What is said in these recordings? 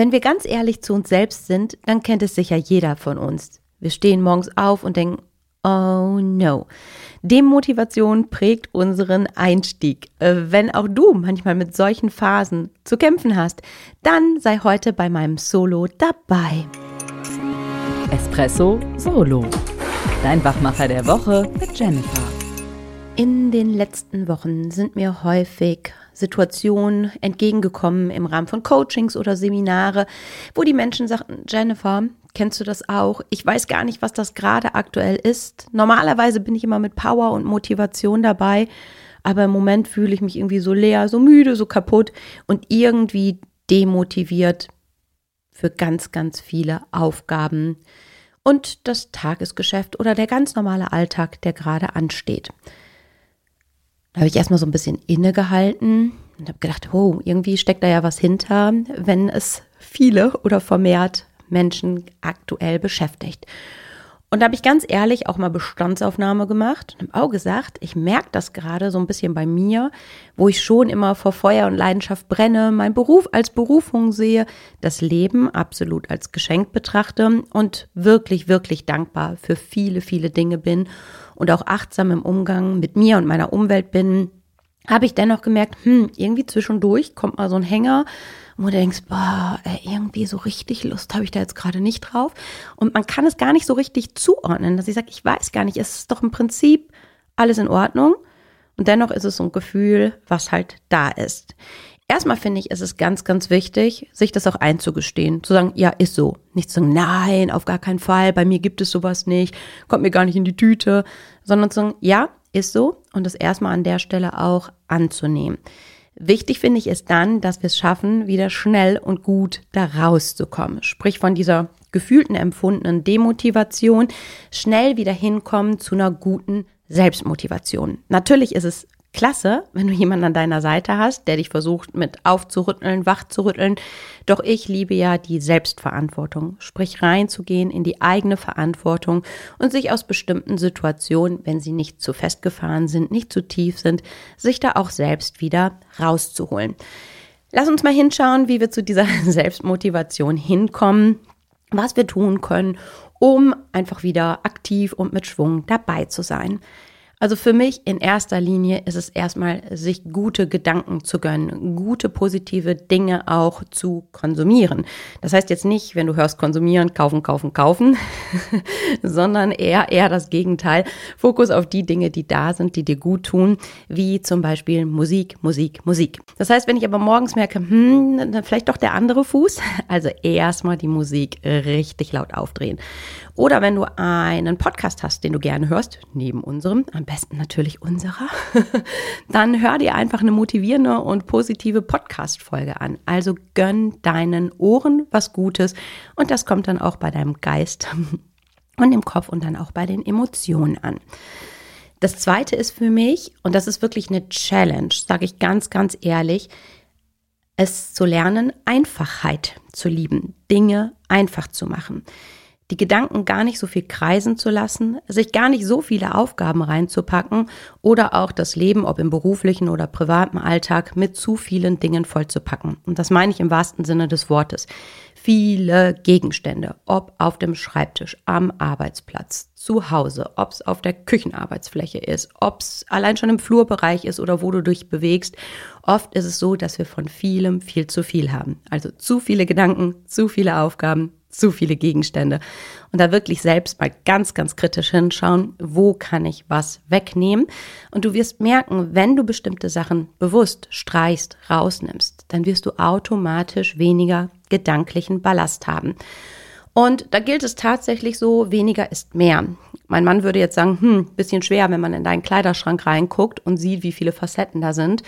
Wenn wir ganz ehrlich zu uns selbst sind, dann kennt es sicher jeder von uns. Wir stehen morgens auf und denken, oh no. Demotivation prägt unseren Einstieg. Äh, wenn auch du manchmal mit solchen Phasen zu kämpfen hast, dann sei heute bei meinem Solo dabei. Espresso Solo. Dein Wachmacher der Woche mit Jennifer. In den letzten Wochen sind mir häufig Situationen entgegengekommen im Rahmen von Coachings oder Seminare, wo die Menschen sagten, Jennifer, kennst du das auch? Ich weiß gar nicht, was das gerade aktuell ist. Normalerweise bin ich immer mit Power und Motivation dabei, aber im Moment fühle ich mich irgendwie so leer, so müde, so kaputt und irgendwie demotiviert für ganz, ganz viele Aufgaben und das Tagesgeschäft oder der ganz normale Alltag, der gerade ansteht. Da habe ich erstmal so ein bisschen innegehalten und habe gedacht, oh, irgendwie steckt da ja was hinter, wenn es viele oder vermehrt Menschen aktuell beschäftigt. Und da habe ich ganz ehrlich auch mal Bestandsaufnahme gemacht und habe auch gesagt, ich merke das gerade so ein bisschen bei mir, wo ich schon immer vor Feuer und Leidenschaft brenne, meinen Beruf als Berufung sehe, das Leben absolut als Geschenk betrachte und wirklich, wirklich dankbar für viele, viele Dinge bin und auch achtsam im Umgang mit mir und meiner Umwelt bin, habe ich dennoch gemerkt, hm, irgendwie zwischendurch kommt mal so ein Hänger, wo du denkst, boah, irgendwie so richtig Lust habe ich da jetzt gerade nicht drauf. Und man kann es gar nicht so richtig zuordnen, dass ich sage, ich weiß gar nicht, es ist doch im Prinzip alles in Ordnung. Und dennoch ist es so ein Gefühl, was halt da ist. Erstmal finde ich, ist es ganz, ganz wichtig, sich das auch einzugestehen. Zu sagen, ja, ist so. Nicht zu sagen, nein, auf gar keinen Fall, bei mir gibt es sowas nicht, kommt mir gar nicht in die Tüte, sondern zu sagen, ja, ist so. Und das erstmal an der Stelle auch anzunehmen. Wichtig finde ich ist dann, dass wir es schaffen, wieder schnell und gut da rauszukommen. Sprich von dieser gefühlten, empfundenen Demotivation schnell wieder hinkommen zu einer guten Selbstmotivation. Natürlich ist es klasse, wenn du jemanden an deiner Seite hast, der dich versucht mit aufzurütteln, wach zu rütteln. Doch ich liebe ja die Selbstverantwortung, sprich reinzugehen in die eigene Verantwortung und sich aus bestimmten Situationen, wenn sie nicht zu festgefahren sind, nicht zu tief sind, sich da auch selbst wieder rauszuholen. Lass uns mal hinschauen, wie wir zu dieser Selbstmotivation hinkommen, was wir tun können, um einfach wieder aktiv und mit Schwung dabei zu sein. Also für mich in erster Linie ist es erstmal, sich gute Gedanken zu gönnen, gute positive Dinge auch zu konsumieren. Das heißt jetzt nicht, wenn du hörst konsumieren, kaufen, kaufen, kaufen, sondern eher, eher das Gegenteil. Fokus auf die Dinge, die da sind, die dir gut tun, wie zum Beispiel Musik, Musik, Musik. Das heißt, wenn ich aber morgens merke, hm, vielleicht doch der andere Fuß, also erstmal die Musik richtig laut aufdrehen. Oder wenn du einen Podcast hast, den du gerne hörst, neben unserem, am besten natürlich unserer, dann hör dir einfach eine motivierende und positive Podcast-Folge an. Also gönn deinen Ohren was Gutes und das kommt dann auch bei deinem Geist und im Kopf und dann auch bei den Emotionen an. Das zweite ist für mich, und das ist wirklich eine Challenge, sage ich ganz, ganz ehrlich, es zu lernen, Einfachheit zu lieben, Dinge einfach zu machen die Gedanken gar nicht so viel kreisen zu lassen, sich gar nicht so viele Aufgaben reinzupacken oder auch das Leben, ob im beruflichen oder privaten Alltag, mit zu vielen Dingen vollzupacken. Und das meine ich im wahrsten Sinne des Wortes. Viele Gegenstände, ob auf dem Schreibtisch, am Arbeitsplatz, zu Hause, ob es auf der Küchenarbeitsfläche ist, ob es allein schon im Flurbereich ist oder wo du dich bewegst. Oft ist es so, dass wir von vielem viel zu viel haben. Also zu viele Gedanken, zu viele Aufgaben, zu viele Gegenstände. Und da wirklich selbst mal ganz, ganz kritisch hinschauen, wo kann ich was wegnehmen. Und du wirst merken, wenn du bestimmte Sachen bewusst streichst, rausnimmst, dann wirst du automatisch weniger gedanklichen Ballast haben. Und da gilt es tatsächlich so, weniger ist mehr. Mein Mann würde jetzt sagen, hm, bisschen schwer, wenn man in deinen Kleiderschrank reinguckt und sieht, wie viele Facetten da sind.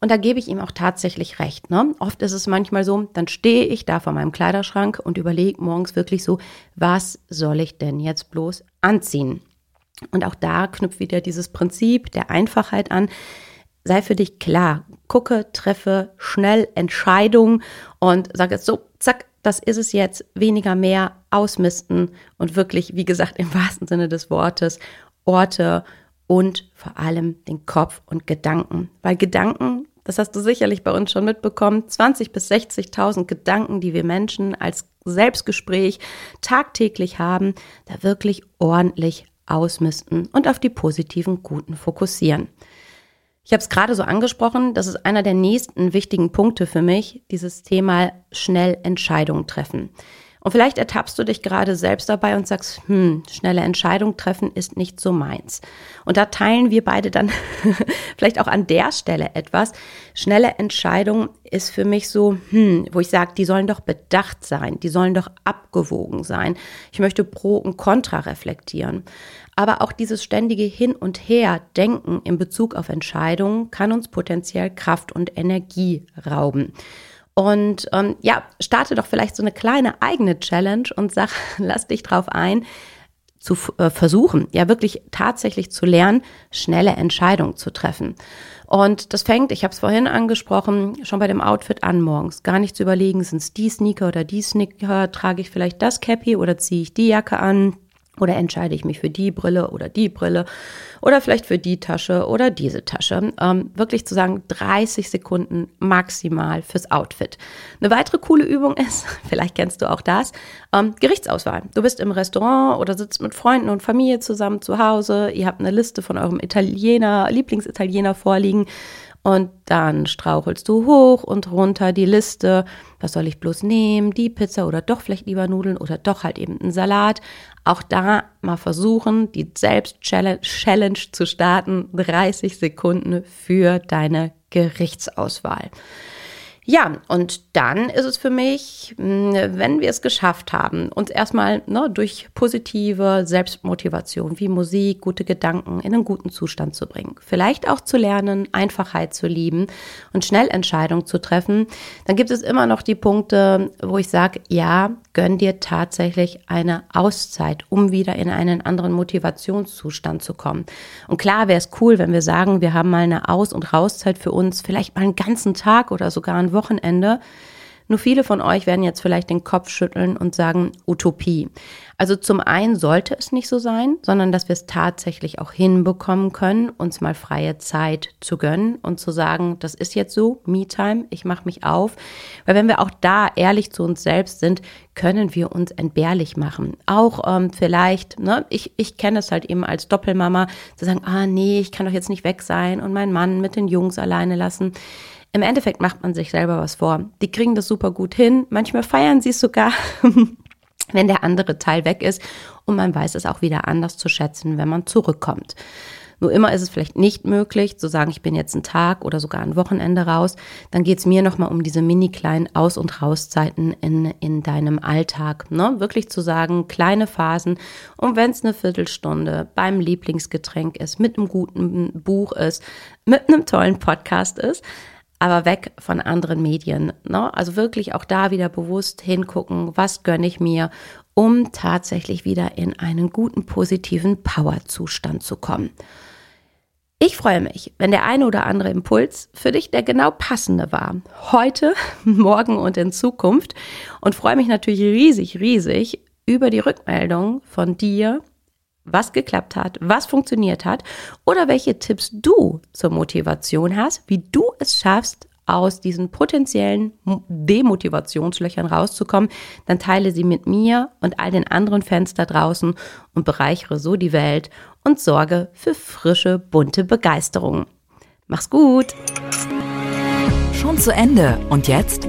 Und da gebe ich ihm auch tatsächlich recht. Ne? Oft ist es manchmal so, dann stehe ich da vor meinem Kleiderschrank und überlege morgens wirklich so, was soll ich denn jetzt bloß anziehen? Und auch da knüpft wieder dieses Prinzip der Einfachheit an. Sei für dich klar, gucke, treffe schnell Entscheidungen und sage jetzt so, zack, das ist es jetzt, weniger mehr ausmisten und wirklich, wie gesagt, im wahrsten Sinne des Wortes, Orte und vor allem den Kopf und Gedanken. Weil Gedanken das hast du sicherlich bei uns schon mitbekommen, 20 bis 60.000 Gedanken, die wir Menschen als Selbstgespräch tagtäglich haben, da wirklich ordentlich ausmisten und auf die positiven, guten fokussieren. Ich habe es gerade so angesprochen, das ist einer der nächsten wichtigen Punkte für mich, dieses Thema schnell Entscheidungen treffen. Und vielleicht ertappst du dich gerade selbst dabei und sagst, hm, schnelle Entscheidung treffen ist nicht so meins. Und da teilen wir beide dann vielleicht auch an der Stelle etwas. Schnelle Entscheidung ist für mich so, hm, wo ich sage, die sollen doch bedacht sein, die sollen doch abgewogen sein. Ich möchte Pro und Contra reflektieren. Aber auch dieses ständige Hin und Her denken in Bezug auf Entscheidungen kann uns potenziell Kraft und Energie rauben. Und ähm, ja, starte doch vielleicht so eine kleine eigene Challenge und sag, lass dich drauf ein, zu äh, versuchen, ja wirklich tatsächlich zu lernen, schnelle Entscheidungen zu treffen. Und das fängt, ich habe es vorhin angesprochen, schon bei dem Outfit an morgens. Gar nicht zu überlegen, sind es die Sneaker oder die Sneaker, trage ich vielleicht das Cappy oder ziehe ich die Jacke an oder entscheide ich mich für die Brille oder die Brille oder vielleicht für die Tasche oder diese Tasche. Ähm, wirklich zu sagen, 30 Sekunden maximal fürs Outfit. Eine weitere coole Übung ist, vielleicht kennst du auch das, ähm, Gerichtsauswahl. Du bist im Restaurant oder sitzt mit Freunden und Familie zusammen zu Hause. Ihr habt eine Liste von eurem Italiener, Lieblingsitaliener vorliegen und dann strauchelst du hoch und runter die Liste. Was soll ich bloß nehmen? Die Pizza oder doch vielleicht lieber Nudeln oder doch halt eben einen Salat. Auch da mal versuchen, die Selbst-Challenge zu starten. 30 Sekunden für deine Gerichtsauswahl. Ja, und dann ist es für mich, hm, wenn wir es geschafft haben, uns erstmal ne, durch positive Selbstmotivation wie Musik, gute Gedanken in einen guten Zustand zu bringen. Vielleicht auch zu lernen, Einfachheit zu lieben und schnell Entscheidungen zu treffen, dann gibt es immer noch die Punkte, wo ich sage, ja, gönn dir tatsächlich eine Auszeit, um wieder in einen anderen Motivationszustand zu kommen. Und klar wäre es cool, wenn wir sagen, wir haben mal eine Aus- und Rauszeit für uns, vielleicht mal einen ganzen Tag oder sogar ein Wochenende. Nur viele von euch werden jetzt vielleicht den Kopf schütteln und sagen Utopie. Also zum einen sollte es nicht so sein, sondern dass wir es tatsächlich auch hinbekommen können, uns mal freie Zeit zu gönnen und zu sagen, das ist jetzt so, Me-Time, ich mache mich auf. Weil wenn wir auch da ehrlich zu uns selbst sind, können wir uns entbehrlich machen. Auch ähm, vielleicht, ne, ich, ich kenne es halt eben als Doppelmama, zu sagen, ah nee, ich kann doch jetzt nicht weg sein und meinen Mann mit den Jungs alleine lassen. Im Endeffekt macht man sich selber was vor. Die kriegen das super gut hin. Manchmal feiern sie es sogar, wenn der andere Teil weg ist. Und man weiß es auch wieder anders zu schätzen, wenn man zurückkommt. Nur immer ist es vielleicht nicht möglich, zu sagen, ich bin jetzt einen Tag oder sogar ein Wochenende raus. Dann geht es mir nochmal um diese mini kleinen Aus- und Rauszeiten in, in deinem Alltag. Ne? Wirklich zu sagen, kleine Phasen. Und wenn es eine Viertelstunde beim Lieblingsgetränk ist, mit einem guten Buch ist, mit einem tollen Podcast ist, aber weg von anderen Medien. Ne? Also wirklich auch da wieder bewusst hingucken, was gönne ich mir, um tatsächlich wieder in einen guten, positiven Powerzustand zu kommen. Ich freue mich, wenn der eine oder andere Impuls für dich der genau passende war. Heute, morgen und in Zukunft. Und freue mich natürlich riesig, riesig über die Rückmeldung von dir, was geklappt hat, was funktioniert hat oder welche Tipps du zur Motivation hast, wie du es schaffst, aus diesen potenziellen Demotivationslöchern rauszukommen, dann teile sie mit mir und all den anderen Fans da draußen und bereichere so die Welt und sorge für frische, bunte Begeisterung. Mach's gut! Schon zu Ende. Und jetzt?